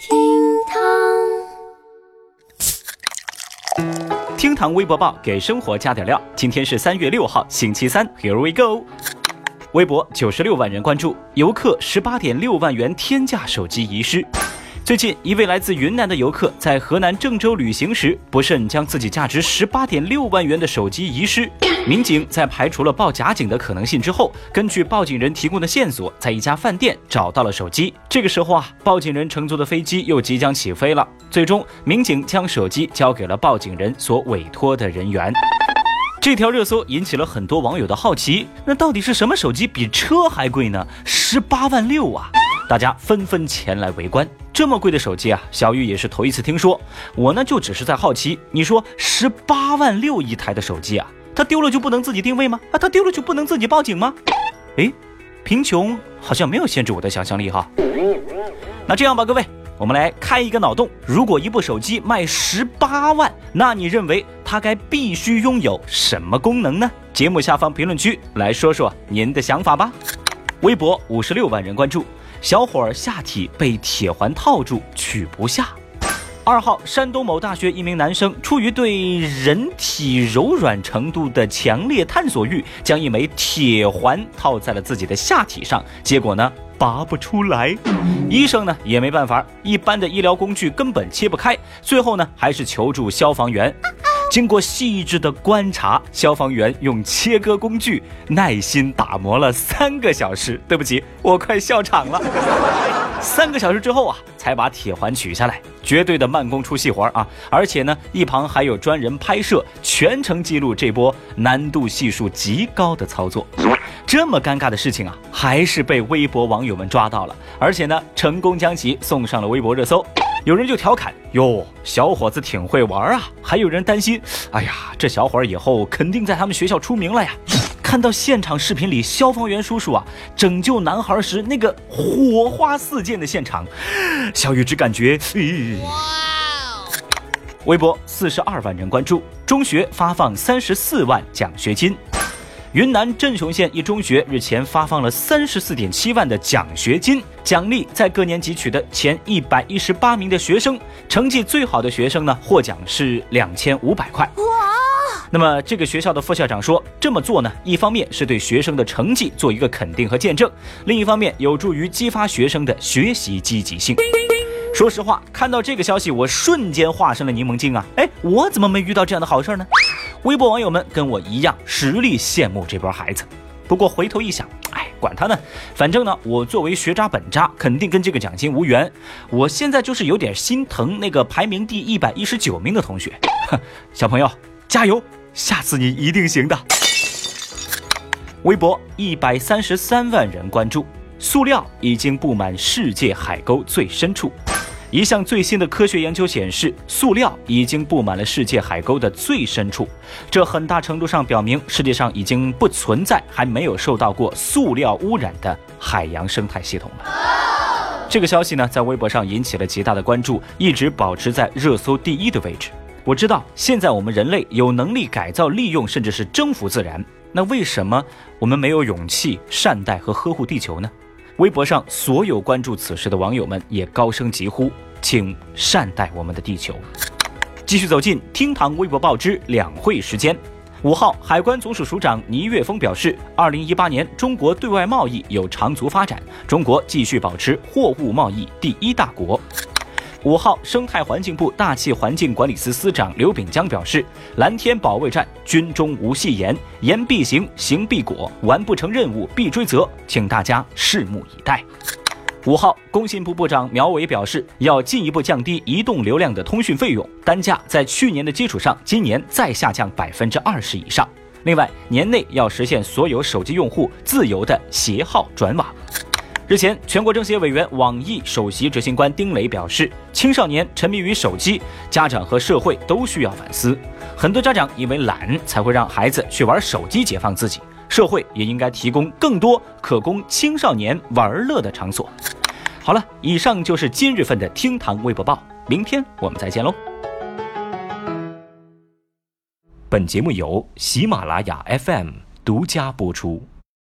厅堂厅堂微博报给生活加点料。今天是三月六号，星期三。Here we go。微博九十六万人关注，游客十八点六万元天价手机遗失。最近，一位来自云南的游客在河南郑州旅行时，不慎将自己价值十八点六万元的手机遗失。民警在排除了报假警的可能性之后，根据报警人提供的线索，在一家饭店找到了手机。这个时候啊，报警人乘坐的飞机又即将起飞了。最终，民警将手机交给了报警人所委托的人员。这条热搜引起了很多网友的好奇，那到底是什么手机比车还贵呢？十八万六啊！大家纷纷前来围观。这么贵的手机啊，小玉也是头一次听说。我呢就只是在好奇，你说十八万六一台的手机啊，它丢了就不能自己定位吗？啊，它丢了就不能自己报警吗？诶，贫穷好像没有限制我的想象力哈。那这样吧，各位，我们来开一个脑洞：如果一部手机卖十八万，那你认为它该必须拥有什么功能呢？节目下方评论区来说说您的想法吧。微博五十六万人关注。小伙儿下体被铁环套住，取不下。二号，山东某大学一名男生出于对人体柔软程度的强烈探索欲，将一枚铁环套在了自己的下体上，结果呢，拔不出来。医生呢也没办法，一般的医疗工具根本切不开，最后呢还是求助消防员。经过细致的观察，消防员用切割工具耐心打磨了三个小时。对不起，我快笑场了。三个小时之后啊，才把铁环取下来，绝对的慢工出细活啊！而且呢，一旁还有专人拍摄，全程记录这波难度系数极高的操作。这么尴尬的事情啊，还是被微博网友们抓到了，而且呢，成功将其送上了微博热搜。有人就调侃哟，小伙子挺会玩啊！还有人担心，哎呀，这小伙儿以后肯定在他们学校出名了呀！看到现场视频里消防员叔叔啊拯救男孩时那个火花四溅的现场，小雨只感觉，哇！微博四十二万人关注，中学发放三十四万奖学金。云南镇雄县一中学日前发放了三十四点七万的奖学金，奖励在各年级取得前一百一十八名的学生，成绩最好的学生呢获奖是两千五百块。哇！那么这个学校的副校长说，这么做呢，一方面是对学生的成绩做一个肯定和见证，另一方面有助于激发学生的学习积极性。说实话，看到这个消息，我瞬间化身了柠檬精啊！哎，我怎么没遇到这样的好事呢？微博网友们跟我一样，实力羡慕这波孩子。不过回头一想，哎，管他呢，反正呢，我作为学渣本渣，肯定跟这个奖金无缘。我现在就是有点心疼那个排名第一百一十九名的同学。哼，小朋友加油，下次你一定行的。微博一百三十三万人关注，塑料已经布满世界海沟最深处。一项最新的科学研究显示，塑料已经布满了世界海沟的最深处，这很大程度上表明世界上已经不存在还没有受到过塑料污染的海洋生态系统了。这个消息呢，在微博上引起了极大的关注，一直保持在热搜第一的位置。我知道现在我们人类有能力改造、利用，甚至是征服自然，那为什么我们没有勇气善待和呵护地球呢？微博上所有关注此事的网友们也高声疾呼，请善待我们的地球。继续走进厅堂微博报之两会时间。五号，海关总署署长倪岳峰表示，二零一八年中国对外贸易有长足发展，中国继续保持货物贸易第一大国。五号，生态环境部大气环境管理司司长刘炳江表示，蓝天保卫战军中无戏言，言必行，行必果，完不成任务必追责，请大家拭目以待。五号，工信部部长苗圩表示，要进一步降低移动流量的通讯费用，单价在去年的基础上，今年再下降百分之二十以上。另外，年内要实现所有手机用户自由的携号转网。日前，全国政协委员、网易首席执行官丁磊表示，青少年沉迷于手机，家长和社会都需要反思。很多家长因为懒才会让孩子去玩手机解放自己，社会也应该提供更多可供青少年玩乐的场所。好了，以上就是今日份的厅堂微博报，明天我们再见喽。本节目由喜马拉雅 FM 独家播出。